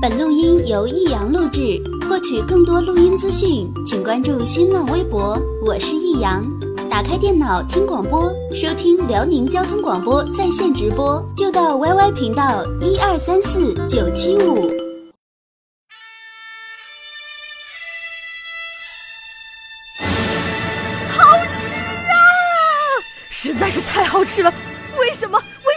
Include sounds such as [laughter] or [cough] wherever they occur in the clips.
本录音由易阳录制。获取更多录音资讯，请关注新浪微博。我是易阳。打开电脑听广播，收听辽宁交通广播在线直播，就到 YY 频道一二三四九七五。好吃啊！实在是太好吃了。为什么？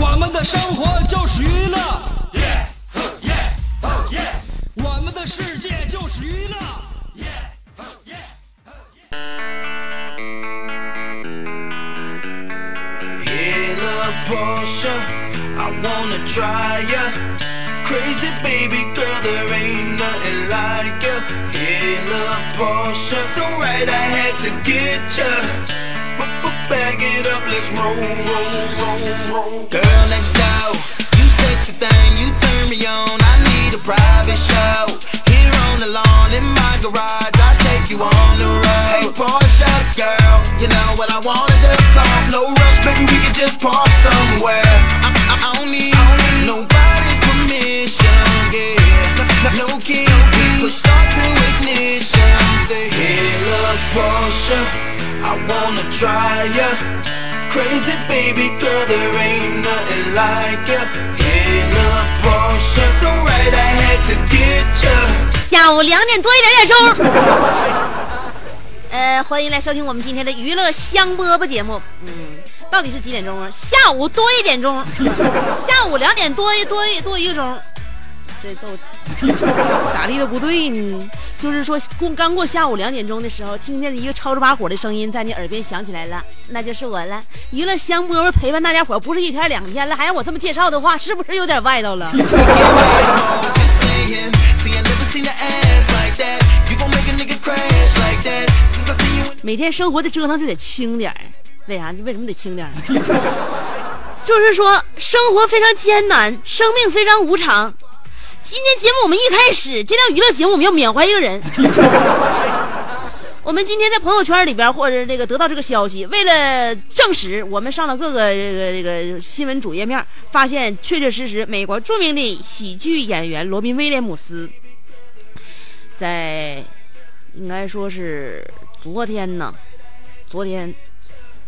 我们的生活就是娱乐，我们的世界就是娱乐。Hey, little Portia, I wanna try ya. Crazy baby girl, there ain't nothing like ya. Hey, little Portia, so right I had to get ya. Back it up, let's roll, roll, roll, roll. Girl next door, you sexy thing, you turn me on. I need a private show. Here on the lawn in my garage, I take you on the road. Hey, Porsche girl, you know what I wanna do? Some no rush, baby, we can just park somewhere. I, I, I don't need nobody's permission, yeah. No keys, we push start to ignition. Say, hey, look, Porsche. I wanna try ya. Crazy baby girl, there ain't nothing like ya. In a Porsche, so right I had to get ya. 下午两点多一点点钟，呃，欢迎来收听我们今天的娱乐香饽饽节目。嗯，到底是几点钟啊？下午多一点钟，下午两点多多一多一个钟。这都咋地都不对呢？就是说，过刚过下午两点钟的时候，听见一个吵着把火的声音在你耳边响起来了，那就是我了。娱乐香饽饽陪伴大家伙不是一天两天了，还让我这么介绍的话，是不是有点外道了？每天生活的折腾就得轻点为啥？为什么得轻点 [laughs] 就是说，生活非常艰难，生命非常无常。今天节目我们一开始这档娱乐节目，我们要缅怀一个人。[laughs] 我们今天在朋友圈里边或者这个得到这个消息，为了证实，我们上了各个这个这个新闻主页面，发现确确实实，美国著名的喜剧演员罗宾威廉姆斯，在应该说是昨天呢，昨天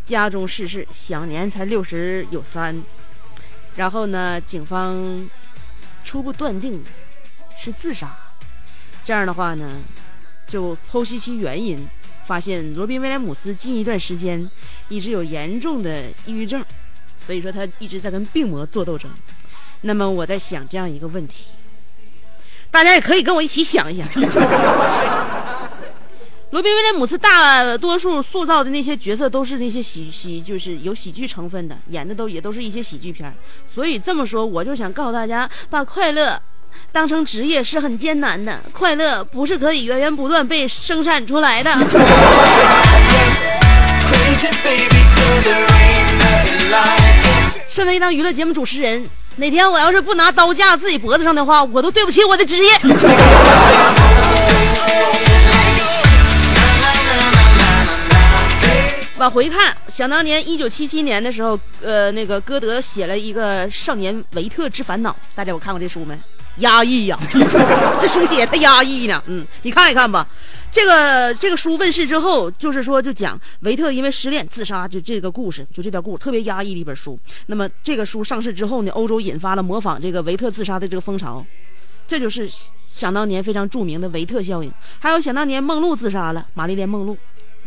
家中逝世，享年才六十有三。然后呢，警方初步断定是自杀。这样的话呢？就剖析其原因，发现罗宾威廉姆斯近一段时间一直有严重的抑郁症，所以说他一直在跟病魔做斗争。那么我在想这样一个问题，大家也可以跟我一起想一想。罗宾威廉姆斯大多数塑造的那些角色都是那些喜喜，就是有喜剧成分的，演的都也都是一些喜剧片。所以这么说，我就想告诉大家，把快乐。当成职业是很艰难的，快乐不是可以源源不断被生产出来的。身为一档娱乐节目主持人，哪天我要是不拿刀架自己脖子上的话，我都对不起我的职业。往回看，想当年一九七七年的时候，呃，那个歌德写了一个《少年维特之烦恼》，大家有看过这书没？压抑呀，[laughs] 这书写太压抑呢。嗯，你看一看吧。这个这个书问世之后，就是说就讲维特因为失恋自杀，就这个故事，就这条故事特别压抑的一本书。那么这个书上市之后呢，欧洲引发了模仿这个维特自杀的这个风潮，这就是想当年非常著名的维特效应。还有想当年梦露自杀了，玛丽莲梦露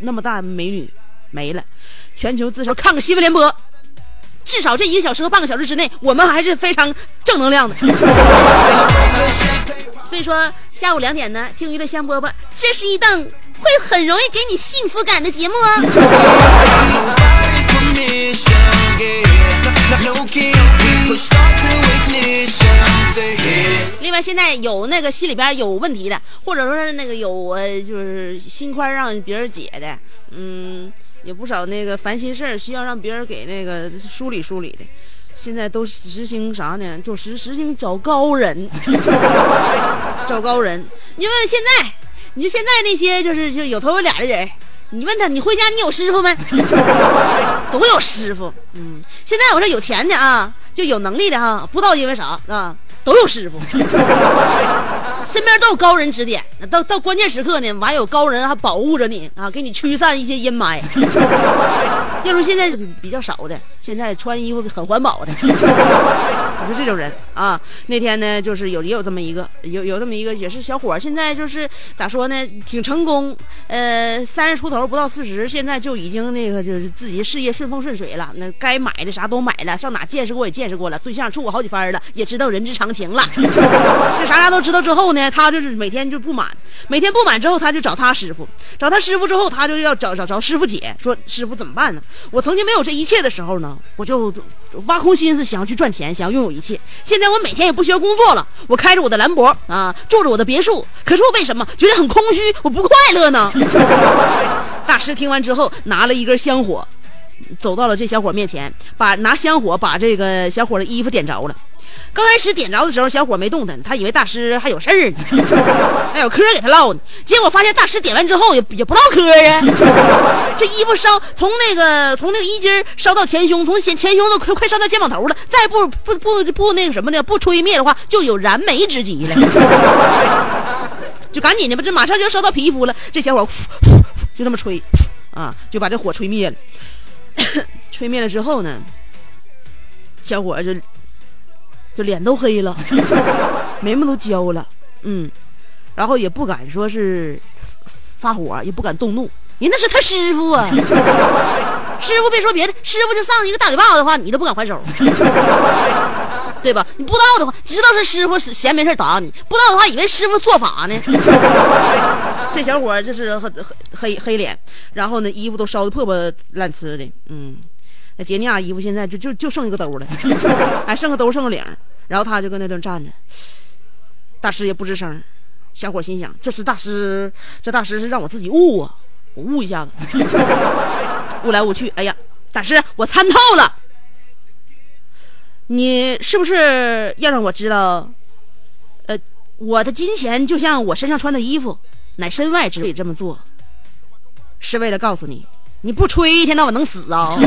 那么大美女没了，全球自首，看个新闻联播。至少这一个小时和半个小时之内，我们还是非常正能量的。[laughs] 所以说，下午两点呢，听娱乐香饽饽，这是一档会很容易给你幸福感的节目哦。另外现在有那个心里边有问题的，或者说是那个有呃就是心宽让别人解的，嗯，也不少那个烦心事儿需要让别人给那个梳理梳理的。现在都实行啥呢？就实实行找高人，[laughs] 找高人。你问现在，你说现在那些就是就有头有脸的人，你问他，你回家你有师傅没？[laughs] 都有师傅。嗯，现在我说有钱的啊，就有能力的哈，不知道因为啥啊，都有师傅，[laughs] 身边都有高人指点。到到关键时刻呢，完有高人还保护着你啊，给你驱散一些阴霾。要说现在比较少的，现在穿衣服很环保的，[laughs] 你说这种人啊。那天呢，就是有也有这么一个，有有这么一个也是小伙，现在就是咋说呢，挺成功。呃，三十出头不到四十，现在就已经那个就是自己事业顺风顺水了。那该买的啥都买了，上哪见识过也见识过了，对象处过好几番了，也知道人之常情了。[laughs] 这啥啥都知道之后呢，他就是每天就不满，每天不满之后，他就找他师傅，找他师傅之后，他就要找找找师傅姐，说师傅怎么办呢？我曾经没有这一切的时候呢，我就挖空心思想要去赚钱，想要拥有一切。现在我每天也不需要工作了，我开着我的兰博啊，住着我的别墅。可是我为什么觉得很空虚，我不快乐呢？[laughs] 大师听完之后，拿了一根香火，走到了这小伙面前，把拿香火把这个小伙的衣服点着了。刚开始点着的时候，小伙没动弹，他以为大师还有事儿呢，[laughs] 还有嗑给他唠呢。结果发现大师点完之后也也不唠嗑啊，这衣服烧从那个从那个衣襟烧到前胸，从前前胸都快快烧到肩膀头了。再不不不不那个什么的，不吹灭的话，就有燃眉之急了。就赶紧的吧，这马上就要烧到皮肤了。这小伙就这么吹啊，就把这火吹灭了。[coughs] 吹灭了之后呢，小伙就。就脸都黑了，[laughs] 眉毛都焦了，嗯，然后也不敢说是发火，也不敢动怒，人那是他师傅啊，[laughs] 师傅别说别的，师傅就上一个大嘴巴子的话，你都不敢还手，[laughs] 对吧？你不知道的话，知道是师傅闲没事打你，不知道的话，以为师傅做法呢。这小伙就是黑黑黑脸，然后呢，衣服都烧的破破烂呲的，嗯。杰尼亚衣服现在就就就剩一个兜了，还 [laughs] 剩个兜剩个领，然后他就搁那顿站着，大师也不吱声。小伙心想：这是大师，这大师是让我自己悟啊，我悟一下子，[laughs] 悟来悟去，哎呀，大师，我参透了，你是不是要让我知道？呃，我的金钱就像我身上穿的衣服，乃身外之物，这么做是为了告诉你。你不吹，一天到晚能死啊！[laughs]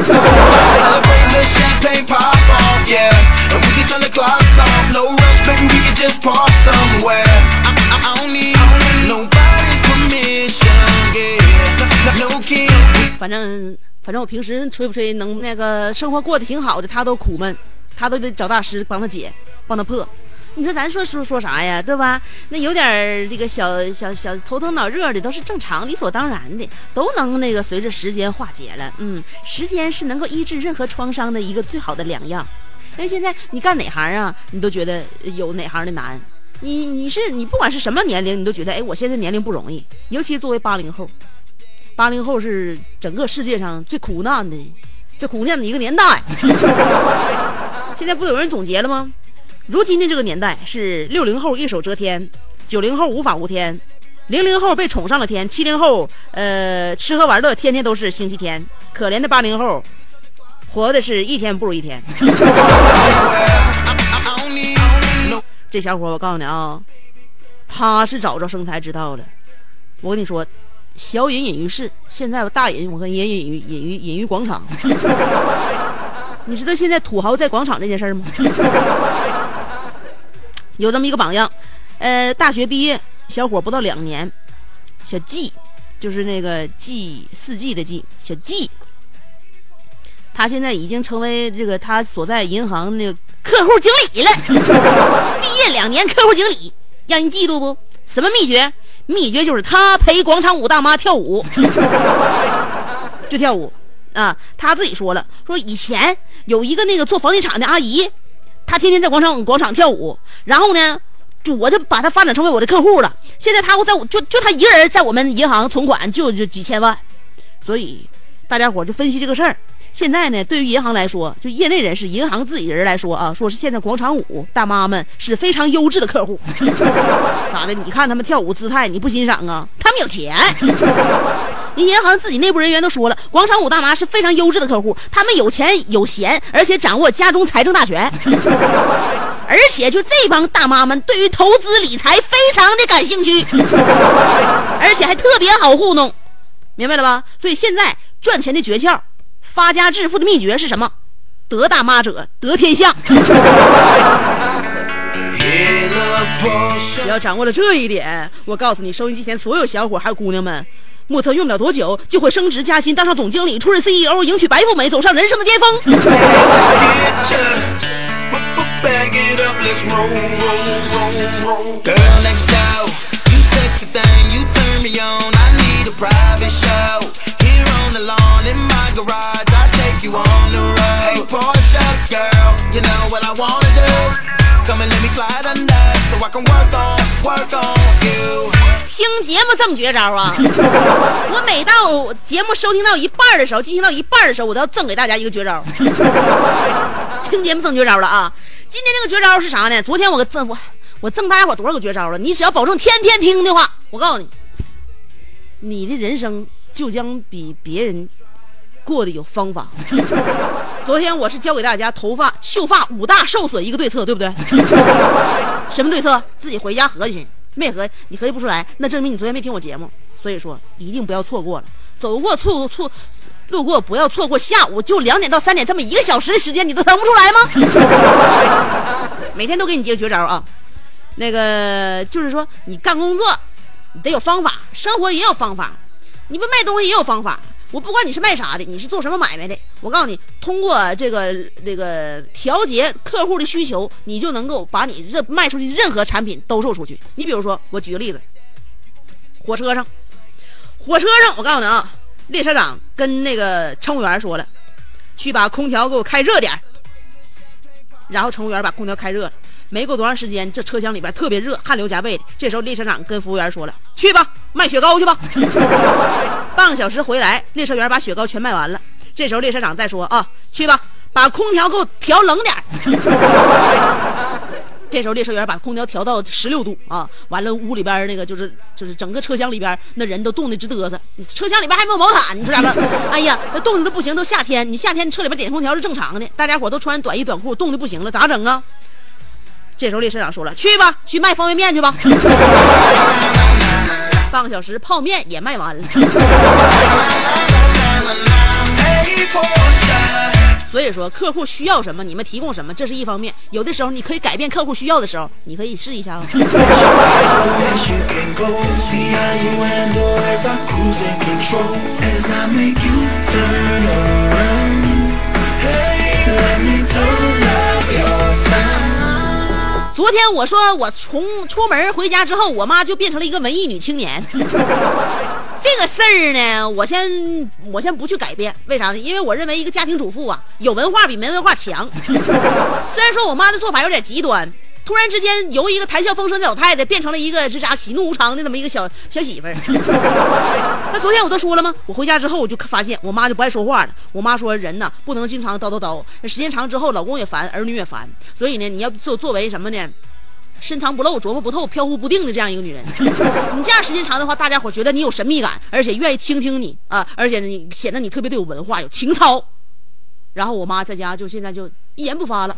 反正反正我平时吹不吹，能那个生活过得挺好的，他都苦闷，他都得找大师帮他解，帮他破。你说咱说说说啥呀，对吧？那有点这个小小小头疼脑热的，都是正常、理所当然的，都能那个随着时间化解了。嗯，时间是能够医治任何创伤的一个最好的良药。因为现在你干哪行啊，你都觉得有哪行的难。你你是你不管是什么年龄，你都觉得哎，我现在年龄不容易。尤其作为八零后，八零后是整个世界上最苦难的、最苦难的一个年代。[laughs] 现在不有人总结了吗？如今的这个年代是六零后一手遮天，九零后无法无天，零零后被宠上了天，七零后呃吃喝玩乐天天都是星期天，可怜的八零后，活的是一天不如一天。[laughs] 这小伙我告诉你啊，他是找着生财之道了。我跟你说，小隐隐于市，现在大隐我跟也隐于隐于隐于广场。[laughs] 你知道现在土豪在广场这件事吗？有这么一个榜样，呃，大学毕业小伙不到两年，小季，就是那个季四季的季，小季，他现在已经成为这个他所在银行那个客户经理了。[laughs] 毕业两年客户经理，让人嫉妒不？什么秘诀？秘诀就是他陪广场舞大妈跳舞，[laughs] 就跳舞啊！他自己说了，说以前有一个那个做房地产的阿姨。他天天在广场广场跳舞，然后呢，就我就把他发展成为我的客户了。现在他在我就就他一个人在我们银行存款就就几千万，所以大家伙就分析这个事儿。现在呢，对于银行来说，就业内人士、银行自己人来说啊，说是现在广场舞大妈们是非常优质的客户。[laughs] 咋的？你看他们跳舞姿态，你不欣赏啊？他们有钱。[laughs] 人银行自己内部人员都说了，广场舞大妈是非常优质的客户，他们有钱有闲，而且掌握家中财政大权。[laughs] 而且就这帮大妈们对于投资理财非常的感兴趣，而且还特别好糊弄，明白了吧？所以现在赚钱的诀窍，发家致富的秘诀是什么？得大妈者得天下。[laughs] 只要掌握了这一点，我告诉你，收音机前所有小伙还有姑娘们，莫测用不了多久就会升职加薪，当上总经理，出任 CEO，迎娶白富美，走上人生的巅峰。Bag it up, let's roll, roll, roll, roll. Girl next door, you sexy thing, you turn me on. I need a private show. Here on the lawn in my garage, I take you on the road. Hey, Porsche girl, you know what I wanna do. Come and let me slide under, so I can work on, work on you. 听节目赠绝招啊！[laughs] 我每到节目收听到一半的时候，进行到一半的时候，我都要赠给大家一个绝招。听节目赠绝招了啊！今天这个绝招是啥呢？昨天我给赠我我赠大家伙多少个绝招了？你只要保证天天听的话，我告诉你，你的人生就将比别人过得有方法。[laughs] 昨天我是教给大家头发秀发五大受损一个对策，对不对？[laughs] 什么对策？自己回家合计去。没合，你合计不出来，那证明你昨天没听我节目。所以说，一定不要错过了，走过错错，路过不要错过下午就两点到三点这么一个小时的时间，你都腾不出来吗？[laughs] 每天都给你接绝招啊！那个就是说，你干工作，你得有方法，生活也有方法，你不卖东西也有方法。我不管你是卖啥的，你是做什么买卖的，我告诉你，通过这个这个调节客户的需求，你就能够把你这卖出去任何产品兜售出去。你比如说，我举个例子，火车上，火车上，我告诉你啊，列车长跟那个乘务员说了，去把空调给我开热点然后乘务员把空调开热了，没过多长时间，这车厢里边特别热，汗流浃背的。这时候列车长跟服务员说了：“去吧，卖雪糕去吧。[laughs] ”半个小时回来，列车员把雪糕全卖完了。这时候列车长再说：“啊，去吧，把空调给我调冷点。[laughs] ”这时候列车员把空调调到十六度啊，完了屋里边那个就是就是整个车厢里边那人都冻得直嘚瑟，车厢里边还没有毛毯，你说咋整？[laughs] 哎呀，那冻的都不行，都夏天，你夏天车里边点空调是正常的，大家伙都穿短衣短裤，冻的不行了，咋整啊？这时候列车长说了：“去吧，去卖方便面去吧。”半个小时，泡面也卖完了。[laughs] 所以说，客户需要什么，你们提供什么，这是一方面。有的时候你可以改变客户需要的时候，你可以试一下啊。[laughs] 昨天我说我从出门回家之后，我妈就变成了一个文艺女青年。[laughs] 这个事儿呢，我先我先不去改变，为啥呢？因为我认为一个家庭主妇啊，有文化比没文化强。[laughs] 虽然说我妈的做法有点极端，突然之间由一个谈笑风生的老太太变成了一个这啥喜怒无常的那么一个小小媳妇儿。[laughs] 那昨天我都说了吗？我回家之后我就发现我妈就不爱说话了。我妈说人呐不能经常叨叨叨，时间长之后老公也烦，儿女也烦。所以呢，你要作作为什么呢？深藏不露、琢磨不透、飘忽不定的这样一个女人，你这样时间长的话，大家伙觉得你有神秘感，而且愿意倾听你啊，而且你显得你特别的有文化、有情操。然后我妈在家就现在就一言不发了。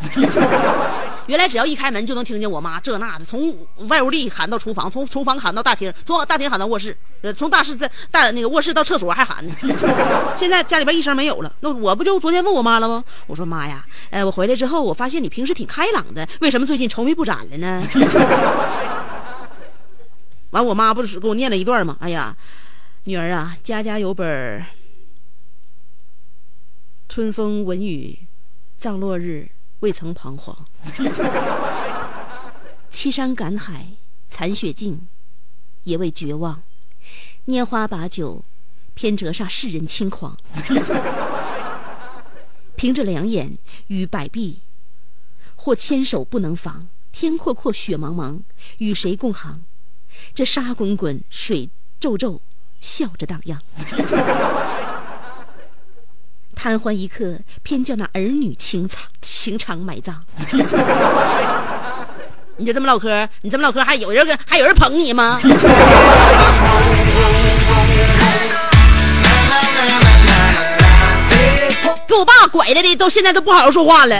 原来只要一开门就能听见我妈这那的，从外屋里喊到厨房，从厨房喊到大厅，从大厅喊到卧室，呃，从大室在大那个卧室到厕所还喊呢。[laughs] 现在家里边一声没有了，那我不就昨天问我妈了吗？我说妈呀，呃，我回来之后我发现你平时挺开朗的，为什么最近愁眉不展了呢？[laughs] 完，我妈不是给我念了一段吗？哎呀，女儿啊，家家有本春风闻雨，葬落日未曾彷徨。凄山赶海，残雪尽，也未绝望。拈花把酒，偏折煞世人轻狂。凭着两眼与百臂，或牵手不能防。天阔阔，雪茫茫，与谁共航？这沙滚滚，水皱皱，笑着荡漾。贪欢一刻，偏叫那儿女情长情长埋葬。[laughs] 你就这么唠嗑，你这么唠嗑，还有人跟还有人捧你吗？[laughs] 给我爸拐来的，都现在都不好好说话了。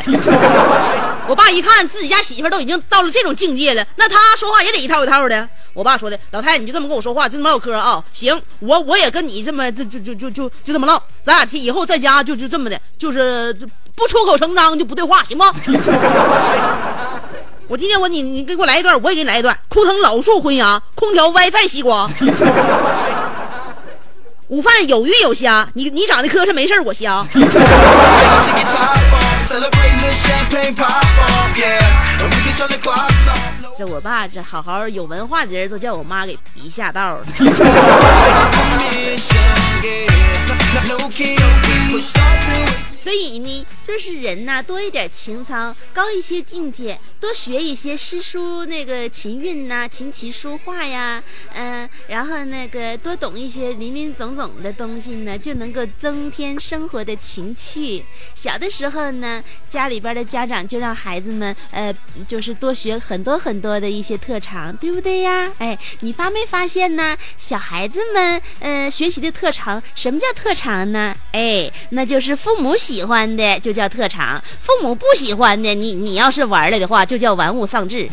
我爸一看自己家媳妇都已经到了这种境界了，那他说话也得一套一套的。我爸说的，老太太你就这么跟我说话，就这么唠嗑啊？行，我我也跟你这么，这就就就就就这么唠，咱俩以后在家就就这么的，就是不出口成章就不对话，行不？[laughs] 我今天我你你给我来一段，我也给你来一段。枯藤老树昏鸦，空调 WiFi 西瓜。午饭有鱼有虾，你你长得磕碜没事我瞎。[laughs] 这我爸这好好有文化的人都叫我妈给逼下道了。[laughs] 所以呢，就是人呐，多一点情操，高一些境界，多学一些诗书那个琴韵呐，琴棋书画呀，嗯，然后那个多懂一些林林总总的东西呢，就能够增添生活的情趣。小的时候呢，家里边的家长就让孩子们，呃，就是多学很多很多的一些特长，对不对呀？哎，你发没发现呢？小孩子们，呃，学习的特长，什么叫特长呢？哎，那就是父母喜。喜欢的就叫特长，父母不喜欢的，你你要是玩了的话，就叫玩物丧志。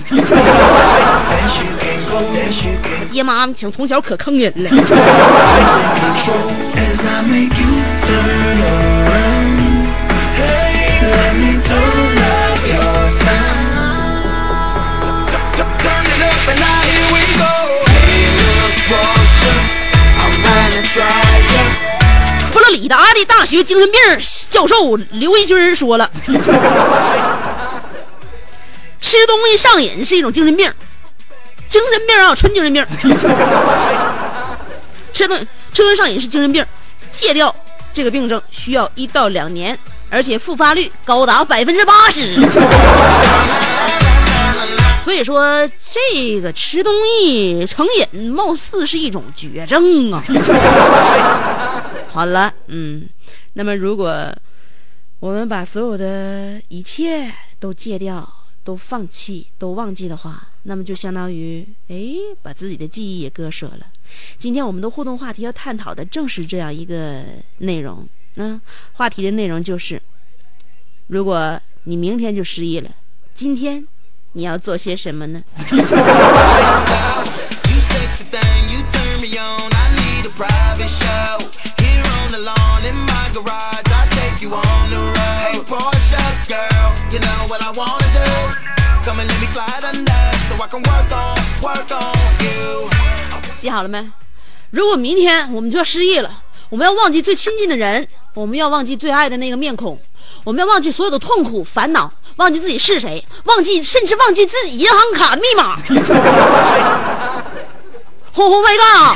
爹妈从从小可坑人了。佛罗里达的大学精神病教授刘一军说了：“吃东西上瘾是一种精神病，精神病啊，纯精神病。吃东吃东西上瘾是精神病，戒掉这个病症需要一到两年，而且复发率高达百分之八十。所以说，这个吃东西成瘾，貌似是一种绝症啊。好了，嗯。”那么，如果我们把所有的一切都戒掉、都放弃、都忘记的话，那么就相当于哎，把自己的记忆也割舍了。今天我们的互动话题要探讨的正是这样一个内容。嗯，话题的内容就是：如果你明天就失忆了，今天你要做些什么呢？记好了没？如果明天我们就要失忆了，我们要忘记最亲近的人，我们要忘记最爱的那个面孔，我们要忘记所有的痛苦烦恼，忘记自己是谁，忘记甚至忘记自己银行卡的密码。轰轰外杠，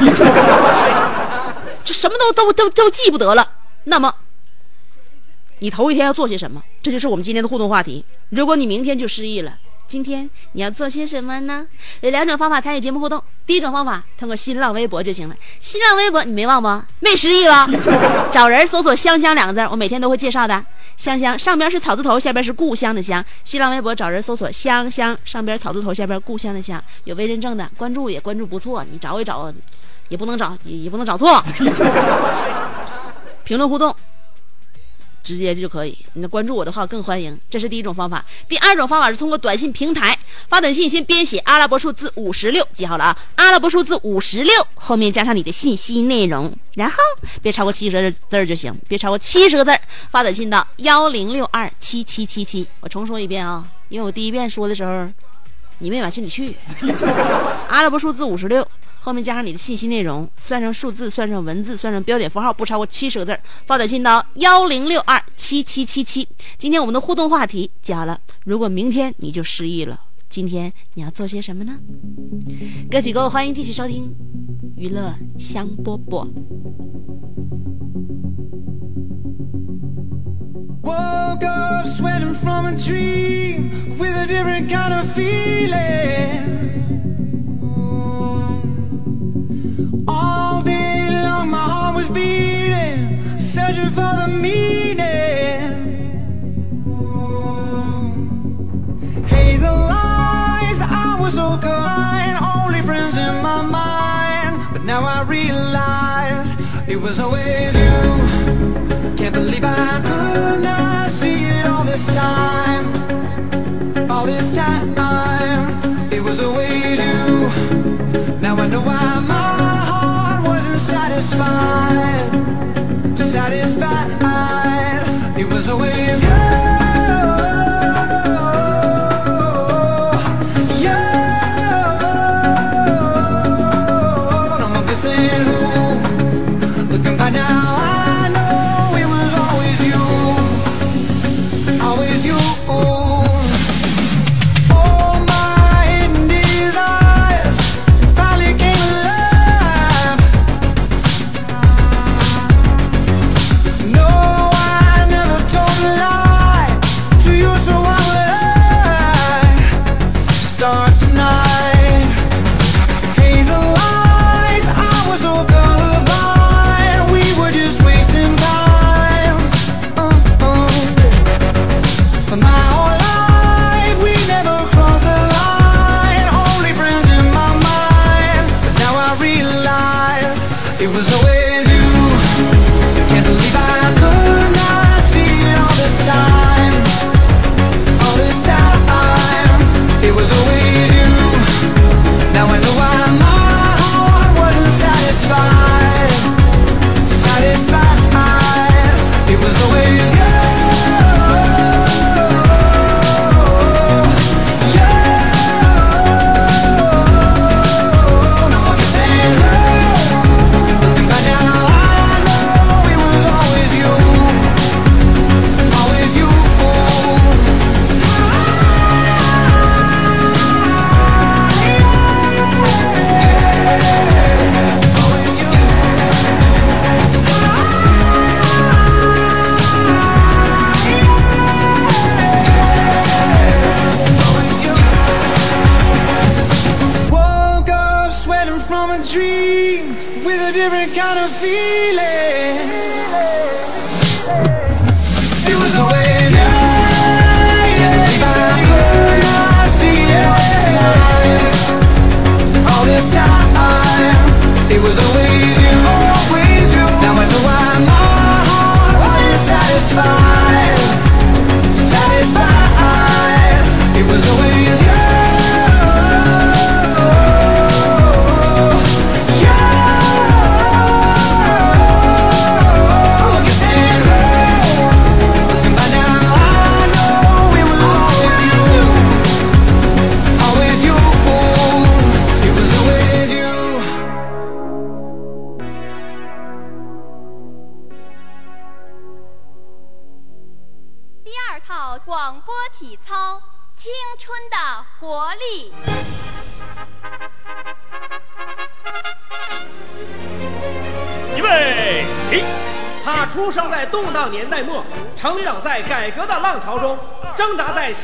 就什么都都都都记不得了。那么。你头一天要做些什么？这就是我们今天的互动话题。如果你明天就失忆了，今天你要做些什么呢？有两种方法参与节目互动。第一种方法，通过新浪微博就行了。新浪微博你没忘不？没失忆吧？找人搜索“香香”两个字，我每天都会介绍的。香香上边是草字头，下边是故乡的乡。新浪微博找人搜索“香香”，上边草字头，下边故乡的乡。有微认证的，关注也关注不错。你找一找，也不能找，也也不能找错。[laughs] 评论互动。直接就可以，你关注我的话更欢迎。这是第一种方法。第二种方法是通过短信平台发短信，先编写阿拉伯数字五十六，记好了啊，阿拉伯数字五十六后面加上你的信息内容，然后别超过七十字儿就行，别超过七十个字儿。发短信到幺零六二七七七七。我重说一遍啊，因为我第一遍说的时候你没往心里去。[laughs] 阿拉伯数字五十六。后面加上你的信息内容，算上数字，算上文字，算上标点符号，不超过七十个字发短信到幺零六二七七七七。今天我们的互动话题加了，如果明天你就失忆了，今天你要做些什么呢？歌曲够，欢迎继续收听娱乐香饽饽。woke up sweating from a dream with a different kind of feeling. All day long, my heart was beating, searching for the meaning. Ooh. Hazel eyes, I was so kind, only friends in my mind. But now I realize it was always.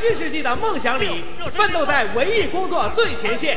新世纪的梦想里，奋斗在文艺工作最前线。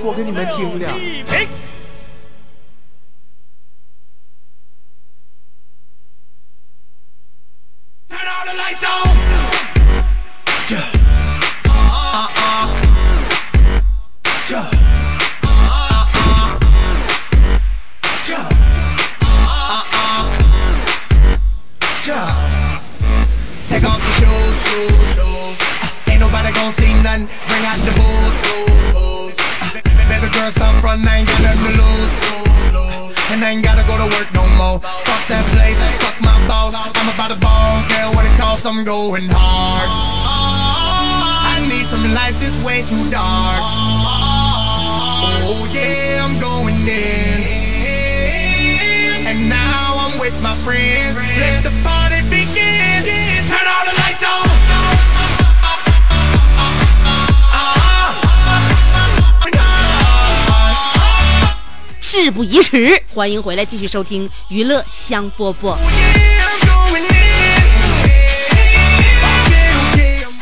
说给你们听的。Turn all the lights girl, stop front, I ain't got nothing to lose. And I ain't gotta go to work no more. Fuck that place, fuck my boss. I'm about to ball, girl, what it costs, I'm going hard. I need some lights, it's way too dark. Oh yeah, I'm going in. And now I'm with my friends. Let the 事不宜迟，欢迎回来继续收听娱乐香饽饽。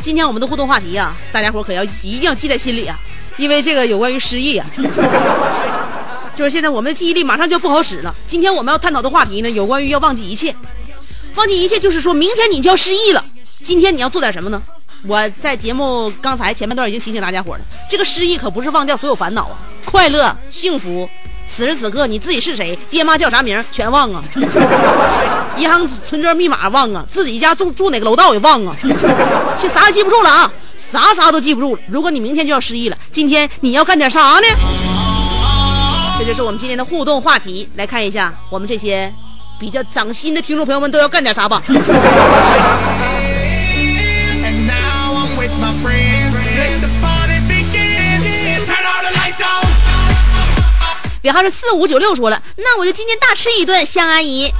今天我们的互动话题啊，大家伙可要一定要记在心里啊，因为这个有关于失忆啊，[laughs] 就是现在我们的记忆力马上就要不好使了。今天我们要探讨的话题呢，有关于要忘记一切，忘记一切就是说明天你就要失忆了，今天你要做点什么呢？我在节目刚才前半段已经提醒大家伙了，这个失忆可不是忘掉所有烦恼啊，快乐、幸福。此时此刻你自己是谁，爹妈叫啥名全忘啊，[laughs] 银行存折密码忘啊，自己家住住哪个楼道也忘啊，[laughs] 这啥也记不住了啊，啥啥都记不住了。如果你明天就要失忆了，今天你要干点啥呢？这就是我们今天的互动话题，来看一下我们这些比较长心的听众朋友们都要干点啥吧。尾号是四五九六说了，那我就今天大吃一顿。香阿姨，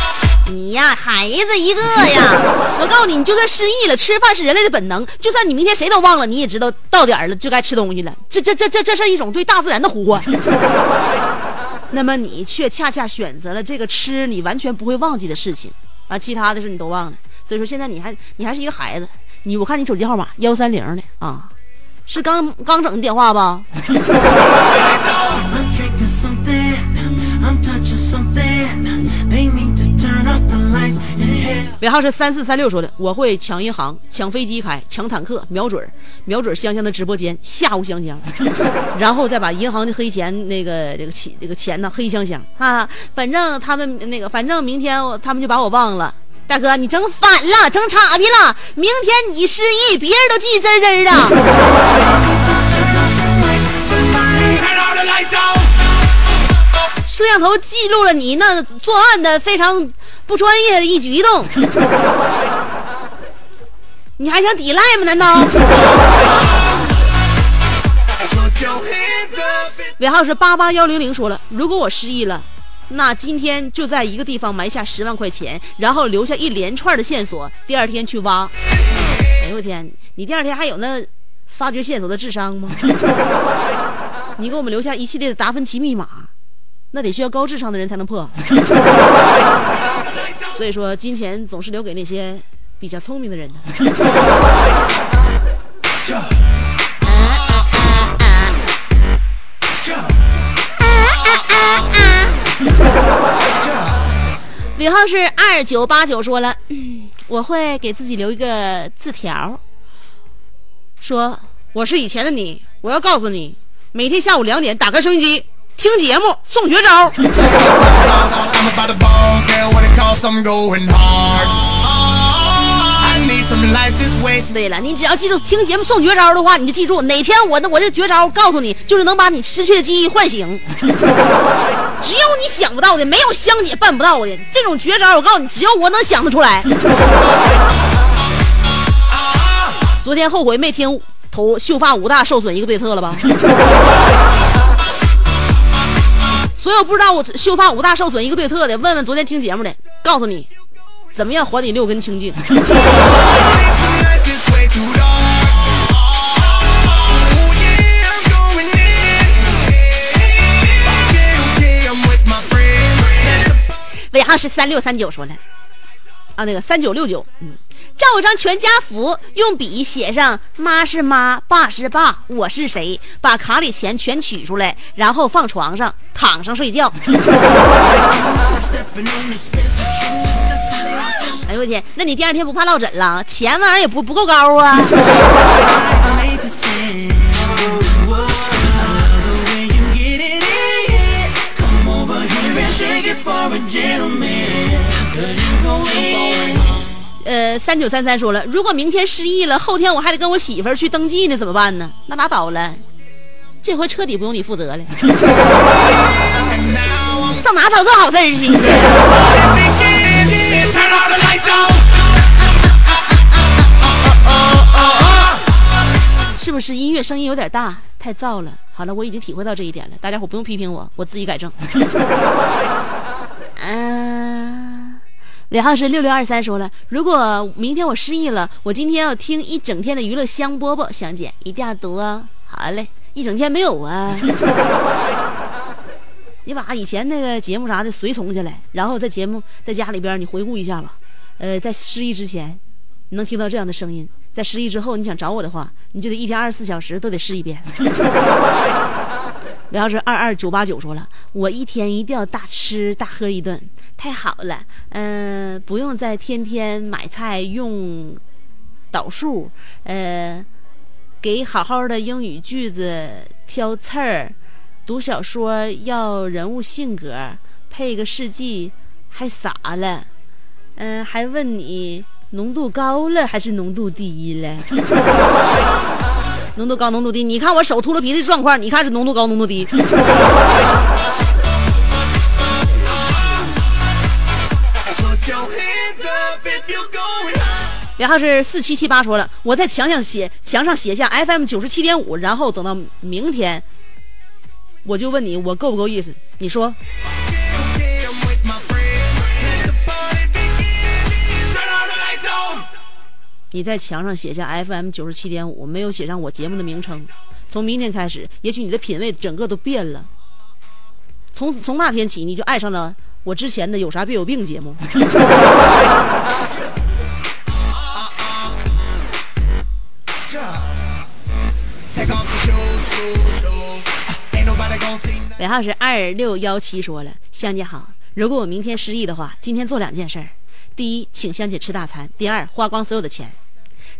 你呀，孩子一个呀！[laughs] 我告诉你，你就算失忆了，吃饭是人类的本能。就算你明天谁都忘了，你也知道到点了就该吃东西了。这这这这这是一种对大自然的呼唤。[laughs] 那么你却恰恰选择了这个吃你完全不会忘记的事情啊，其他的事你都忘了。所以说现在你还你还是一个孩子。你我看你手机号码幺三零的啊，是刚刚整的电话吧？[laughs] 尾号是三四三六说的，我会抢银行、抢飞机开、抢坦克，瞄准瞄准香香的直播间吓唬香香，[laughs] 然后再把银行的黑钱那个这个钱这个钱呢黑香香啊，反正他们那个反正明天他们就把我忘了。大哥，你整反了，整岔劈了，明天你失忆，别人都记真真的。[laughs] 摄像头记录了你那作案的非常不专业的一举一动，[laughs] 你还想抵赖吗？难道？尾号是八八幺零零说了，如果我失忆了，那今天就在一个地方埋下十万块钱，然后留下一连串的线索，第二天去挖。哎呦我天，你第二天还有那发掘线索的智商吗？[laughs] 你给我们留下一系列的达芬奇密码。那得需要高智商的人才能破，[laughs] 所以说金钱总是留给那些比较聪明的人的。[laughs] 尾号是二九八九，说了，我会给自己留一个字条，说我是以前的你，我要告诉你，每天下午两点打开收音机。听节目送绝招。对了，你只要记住听节目送绝招的话，你就记住哪天我的我这绝招告诉你，就是能把你失去的记忆唤醒。只有你想不到的，没有香姐办不到的这种绝招，我告诉你，只有我能想得出来。昨天后悔没听头秀发五大受损一个对策了吧？所有不知道我秀发五大受损一个对策的，问问昨天听节目的，告诉你，怎么样还你六根清净。尾号是三六三九说的，啊，那个三九六九，嗯。照张全家福，用笔写上“妈是妈，爸是爸，我是谁”，把卡里钱全取出来，然后放床上躺上睡觉。哎呦我天，那你第二天不怕落枕了？钱玩意儿也不不够高啊。呃，三九三三说了，如果明天失忆了，后天我还得跟我媳妇儿去登记呢，怎么办呢？那拉倒了，这回彻底不用你负责了。[laughs] 上哪找这好事儿去？[laughs] 是不是音乐声音有点大，太噪了？好了，我已经体会到这一点了，大家伙不用批评我，我自己改正。李浩是六六二三，说了，如果明天我失忆了，我今天要听一整天的娱乐香饽饽，香姐一定要读啊！好嘞，一整天没有啊。[laughs] 你把以前那个节目啥的随从下来，然后在节目在家里边你回顾一下吧。呃，在失忆之前，你能听到这样的声音；在失忆之后，你想找我的话，你就得一天二十四小时都得试一遍。我要是二二九八九说了，我一天一定要大吃大喝一顿，太好了。嗯、不用再天天买菜用导数，呃，给好好的英语句子挑刺儿，读小说要人物性格，配个事迹，还傻了。嗯、还问你浓度高了还是浓度低了？[laughs] 浓度高，浓度低。你看我手秃噜鼻子状况，你看是浓度高，浓度低。[laughs] 然后是四七七八说了，我在墙上写墙上写下 FM 九十七点五，然后等到明天，我就问你我够不够意思？你说你在墙上写下 FM 九十七点五，没有写上我节目的名称。从明天开始，也许你的品味整个都变了。从从那天起，你就爱上了我之前的《有啥别有病》节目。[laughs] 尾号是二六幺七说了，香姐好，如果我明天失忆的话，今天做两件事：第一，请香姐吃大餐；第二，花光所有的钱。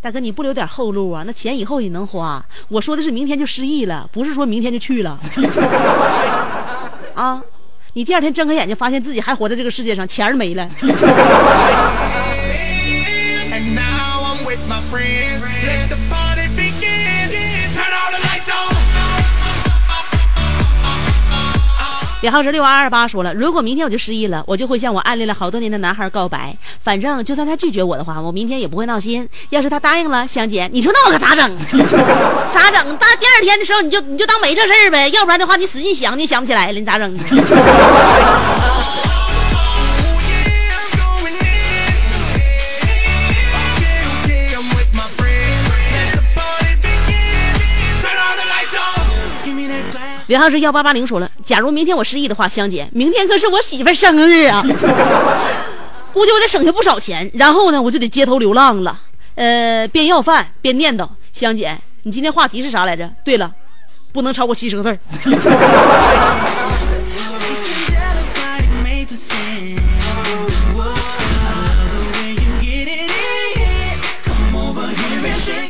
大哥，你不留点后路啊？那钱以后也能花。我说的是明天就失忆了，不是说明天就去了。[laughs] 啊，你第二天睁开眼睛，发现自己还活在这个世界上，钱儿没了。尾号是六二二八说了，如果明天我就失忆了，我就会向我暗恋了好多年的男孩告白。反正就算他拒绝我的话，我明天也不会闹心。要是他答应了，香姐，你说那我可咋整？[laughs] 咋整？大第二天的时候你就你就当没这事儿呗，要不然的话你使劲想，你想不起来了，你咋整？[laughs] 尾号是幺八八零说了，假如明天我失忆的话，香姐，明天可是我媳妇生日啊，[laughs] 估计我得省下不少钱，然后呢，我就得街头流浪了，呃，边要饭边念叨，香姐，你今天话题是啥来着？对了，不能超过七十个字.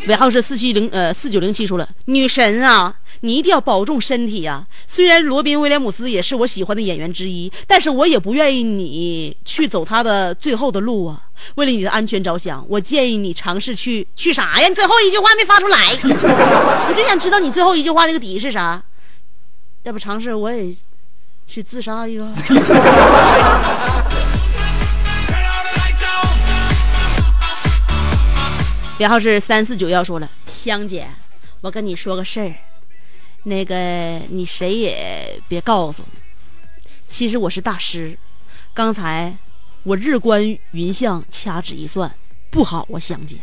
尾号是四七零呃四九零七说了，女神啊，你一定要保重身体啊！虽然罗宾威廉姆斯也是我喜欢的演员之一，但是我也不愿意你去走他的最后的路啊。为了你的安全着想，我建议你尝试去去啥呀？你最后一句话没发出来，[laughs] 我就想知道你最后一句话那个底是啥。要不尝试我也去自杀一个。Turn all the lights on. 尾号是三四九幺说了，香姐，我跟你说个事儿，那个你谁也别告诉，其实我是大师，刚才我日观云相，掐指一算，不好啊，香姐，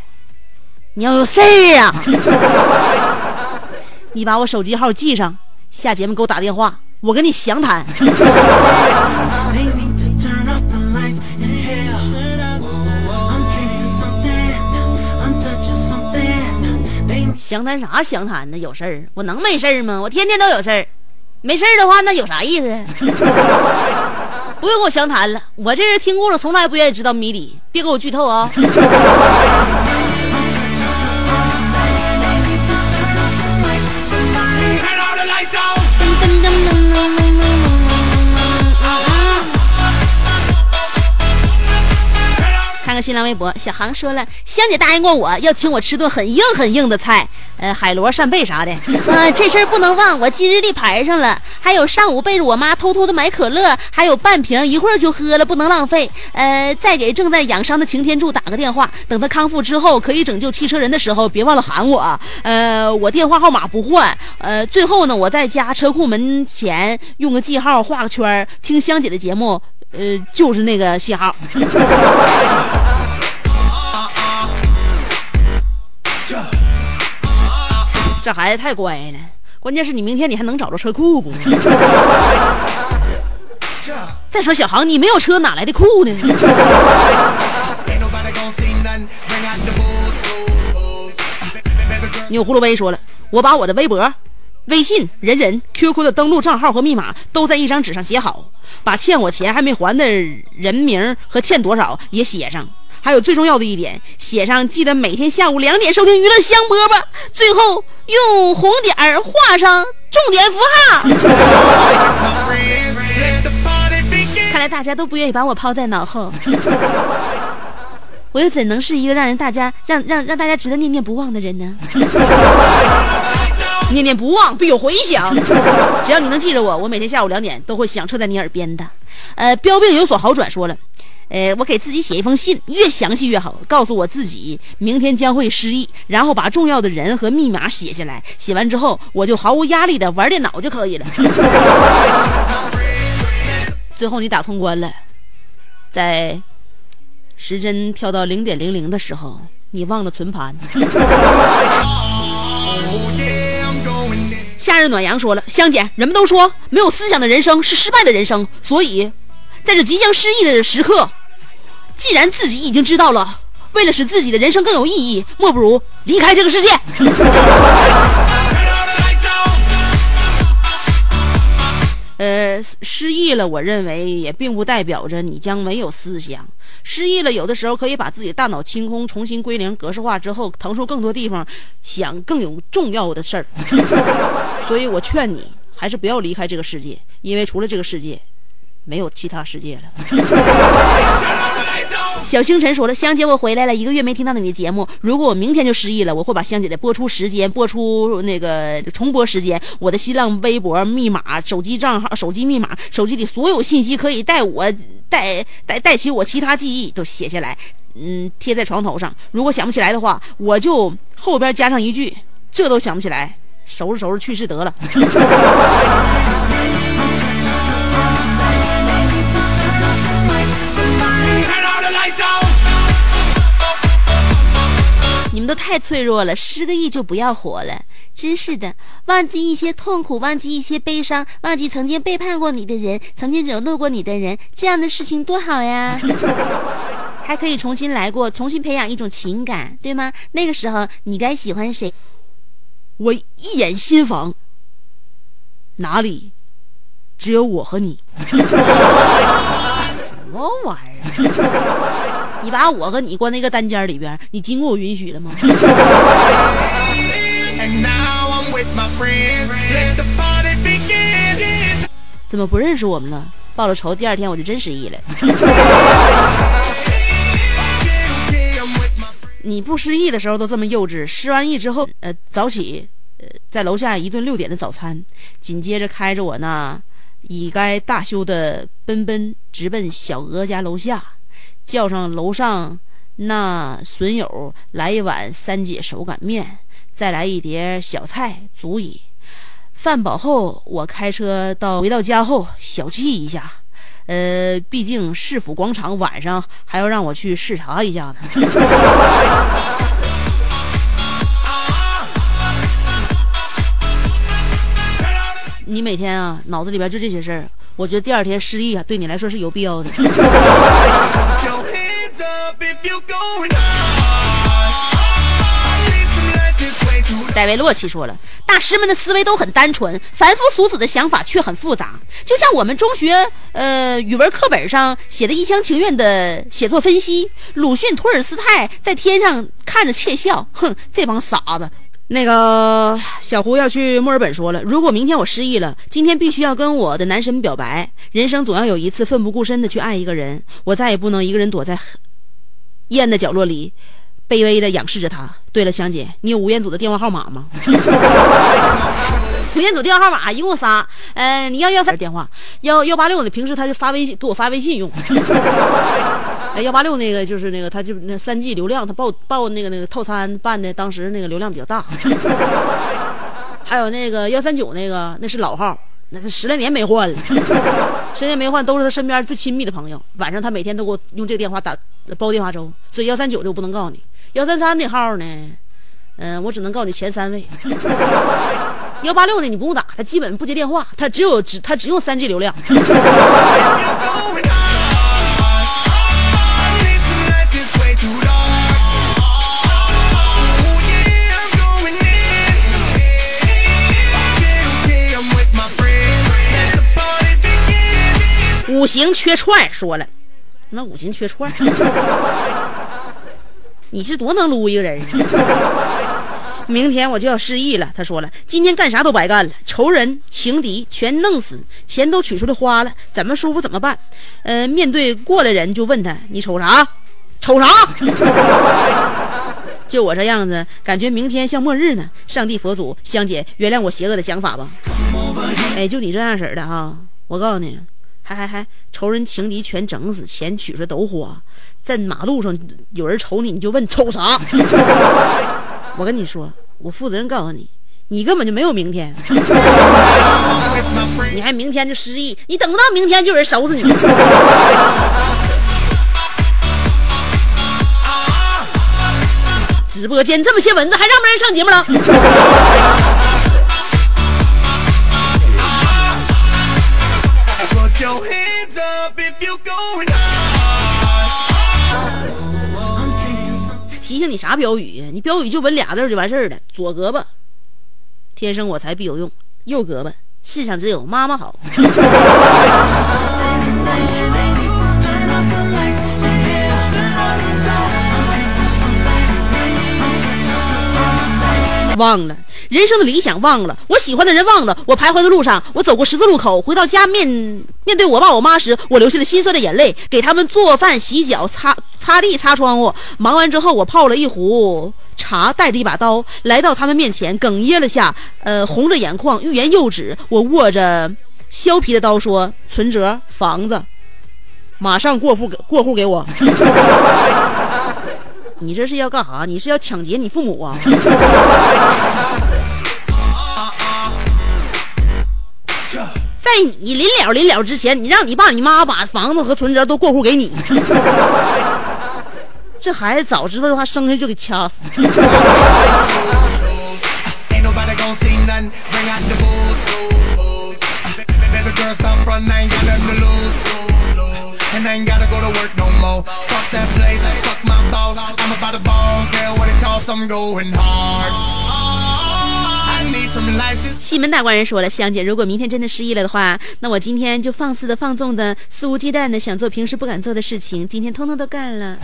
你要有事儿啊，[laughs] 你把我手机号记上，下节目给我打电话，我跟你详谈。[laughs] 详谈啥详谈呢？有事儿，我能没事儿吗？我天天都有事儿，没事儿的话那有啥意思？[laughs] 不用跟我详谈了，我这人听故事从来不愿意知道谜底，别给我剧透啊 [laughs] 新浪微博，小航说了，香姐答应过我要请我吃顿很硬很硬的菜，呃，海螺扇贝啥的。[laughs] 啊、这事儿不能忘，我记日历牌上了。还有上午背着我妈偷偷的买可乐，还有半瓶，一会儿就喝了，不能浪费。呃，再给正在养伤的擎天柱打个电话，等他康复之后可以拯救汽车人的时候，别忘了喊我。呃，我电话号码不换。呃，最后呢，我在家车库门前用个记号画个圈，听香姐的节目，呃，就是那个信号。这孩子太乖了，关键是你明天你还能找着车库不？[laughs] 再说小航，你没有车哪来的库呢？钮葫芦威说了，我把我的微博、微信、人人、QQ 的登录账号和密码都在一张纸上写好，把欠我钱还没还的人名和欠多少也写上，还有最重要的一点，写上记得每天下午两点收听娱乐香饽饽，最后用红点儿画上重点符号。看来大家都不愿意把我抛在脑后。[laughs] 我又怎能是一个让人大家让让让大家值得念念不忘的人呢？[laughs] 念念不忘必有回响，只要你能记着我，我每天下午两点都会响彻在你耳边的。呃，标病有所好转说了，呃，我给自己写一封信，越详细越好，告诉我自己明天将会失忆，然后把重要的人和密码写下来，写完之后我就毫无压力的玩电脑就可以了。[laughs] 最后你打通关了，在。时针跳到零点零零的时候，你忘了存盘。[laughs] 夏日暖阳说了：“香姐，人们都说没有思想的人生是失败的人生，所以在这即将失忆的时刻，既然自己已经知道了，为了使自己的人生更有意义，莫不如离开这个世界。[laughs] ”呃，失忆了，我认为也并不代表着你将没有思想。失忆了，有的时候可以把自己大脑清空，重新归零、格式化之后，腾出更多地方想更有重要的事儿。[laughs] 所以我劝你，还是不要离开这个世界，因为除了这个世界，没有其他世界了。[laughs] 小星辰说了：“香姐，我回来了，一个月没听到你的节目。如果我明天就失忆了，我会把香姐的播出时间、播出那个重播时间、我的新浪微博密码、手机账号、手机密码、手机里所有信息可以带我带带带起我其他记忆都写下来，嗯，贴在床头上。如果想不起来的话，我就后边加上一句：这都想不起来，收拾收拾去世得了。”你们都太脆弱了，失个忆就不要活了，真是的！忘记一些痛苦，忘记一些悲伤，忘记曾经背叛过你的人，曾经惹怒过你的人，这样的事情多好呀！[laughs] 还可以重新来过，重新培养一种情感，对吗？那个时候你该喜欢谁？我一眼心房，哪里只有我和你？[laughs] 什么玩意儿？你把我和你关那个单间里边，你经过我允许了吗？[laughs] [laughs] 怎么不认识我们了？报了仇，第二天我就真失忆了。[laughs] 你不失忆的时候都这么幼稚，失完忆之后，呃，早起，呃，在楼下一顿六点的早餐，紧接着开着我那已该大修的奔奔直奔小娥家楼下。叫上楼上那损友来一碗三姐手擀面，再来一碟小菜，足矣。饭饱后，我开车到回到家后小憩一下，呃，毕竟市府广场晚上还要让我去视察一下呢。[laughs] 你每天啊，脑子里边就这些事儿。我觉得第二天失忆啊，对你来说是有必要的。[laughs] 戴维洛奇说了，大师们的思维都很单纯，凡夫俗子的想法却很复杂，就像我们中学呃语文课本上写的一厢情愿的写作分析。鲁迅、托尔斯泰在天上看着窃笑，哼，这帮傻子。那个小胡要去墨尔本，说了，如果明天我失忆了，今天必须要跟我的男神表白。人生总要有一次奋不顾身的去爱一个人，我再也不能一个人躲在阴暗的角落里，卑微的仰视着他。对了，香姐，你有吴彦祖的电话号码吗？吴彦祖电话号码一共仨，呃，你要要他电话幺幺八六的，平时他是发微信给我发微信用。哎，幺八六那个就是那个，他就那三 G 流量，他报报那个那个套餐办的，当时那个流量比较大。[laughs] 还有那个幺三九那个，那是老号，那是十来年没换了，十年没换，都是他身边最亲密的朋友。晚上他每天都给我用这个电话打煲电话粥，所以幺三九的我不能告诉你，幺三三那号呢，嗯，我只能告诉你前三位。幺八六呢，你不用打，他基本不接电话，他只有只他只用三 G 流量。[laughs] 五行缺串说了，他妈五行缺串，你是多能撸一个人！[laughs] 明天我就要失忆了，他说了，今天干啥都白干了，仇人情敌全弄死，钱都取出来花了，怎么舒服怎么办？呃，面对过来人就问他，你瞅啥？瞅啥？[laughs] 就我这样子，感觉明天像末日呢。上帝、佛祖、香姐，原谅我邪恶的想法吧。哎，就你这样式的哈，我告诉你，还还还，仇人情敌全整死，钱取出来都花，在马路上有人瞅你，你就问瞅啥？[laughs] 我跟你说，我负责任告诉你，你根本就没有明天，[laughs] 你还明天就失忆，你等不到明天就有人收拾你。[laughs] 直播间这么些蚊子，还让不让人上节目了？提醒你啥标语？你标语就纹俩字就完事儿了。左胳膊，天生我才必有用；右胳膊，世上只有妈妈好。忘了人生的理想，忘了我喜欢的人，忘了我徘徊的路上，我走过十字路口，回到家面面对我爸我妈时，我流下了心酸的眼泪，给他们做饭、洗脚、擦擦地、擦窗户。忙完之后，我泡了一壶茶，带着一把刀来到他们面前，哽咽了下，呃，红着眼眶，欲言又止。我握着削皮的刀说：“存折、房子，马上过户给过户给我。” [laughs] 你这是要干啥？你是要抢劫你父母啊？在你临了临了之前，你让你爸你妈把房子和存折都过户给你，这孩子早知道的话，生下就给掐死。I'm going hard. I need some lights. 西门大官人说了，香姐，如果明天真的失忆了的话，那我今天就放肆的、放纵的、肆无忌惮的想做平时不敢做的事情，今天通通都干了。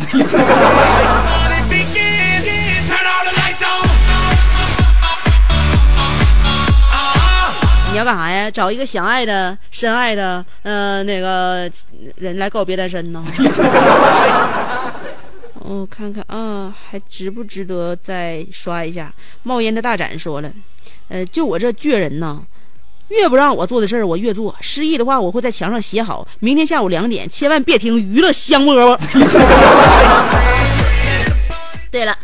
你要干啥呀？找一个想爱的、深爱的，呃，那个人来告别单身呢？我、看看啊，还值不值得再刷一下？冒烟的大展说了，呃，就我这倔人呐，越不让我做的事儿，我越做。失忆的话，我会在墙上写好，明天下午两点，千万别听娱乐香饽饽。[laughs] 对了。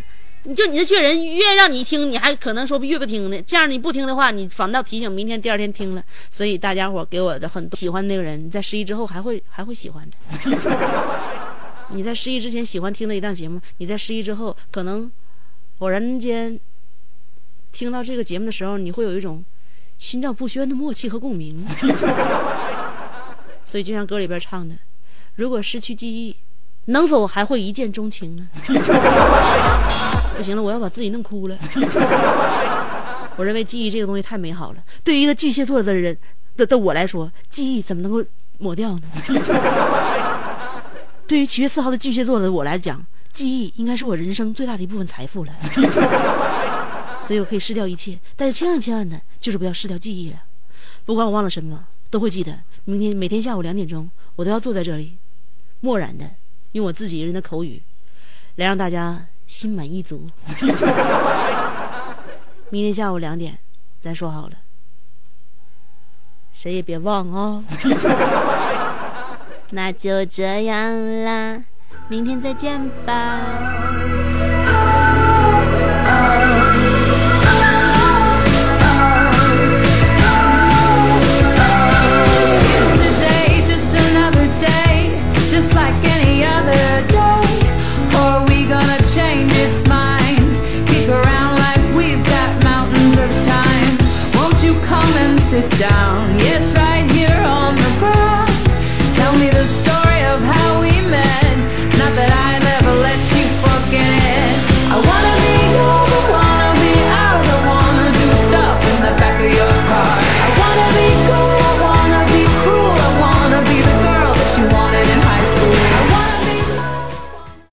你就你这倔人，越让你听，你还可能说越不听呢。这样你不听的话，你反倒提醒明天第二天听了。所以大家伙给我的很多喜欢那个人，在失忆之后还会还会喜欢的。你在失忆之前喜欢听的一档节目，你在失忆之后可能偶然间听到这个节目的时候，你会有一种心照不宣的默契和共鸣。[laughs] 所以就像歌里边唱的，如果失去记忆，能否还会一见钟情呢？[laughs] 不行了，我要把自己弄哭了。我认为记忆这个东西太美好了，对于一个巨蟹座的人的的我来说，记忆怎么能够抹掉呢？对于七月四号的巨蟹座的我来讲，记忆应该是我人生最大的一部分财富了。[laughs] 所以我可以失掉一切，但是千万千万的就是不要失掉记忆了。不管我忘了什么，都会记得。明天每天下午两点钟，我都要坐在这里，漠然的用我自己人的口语，来让大家心满意足。[laughs] 明天下午两点，咱说好了，谁也别忘啊、那就这样啦，明天再见吧。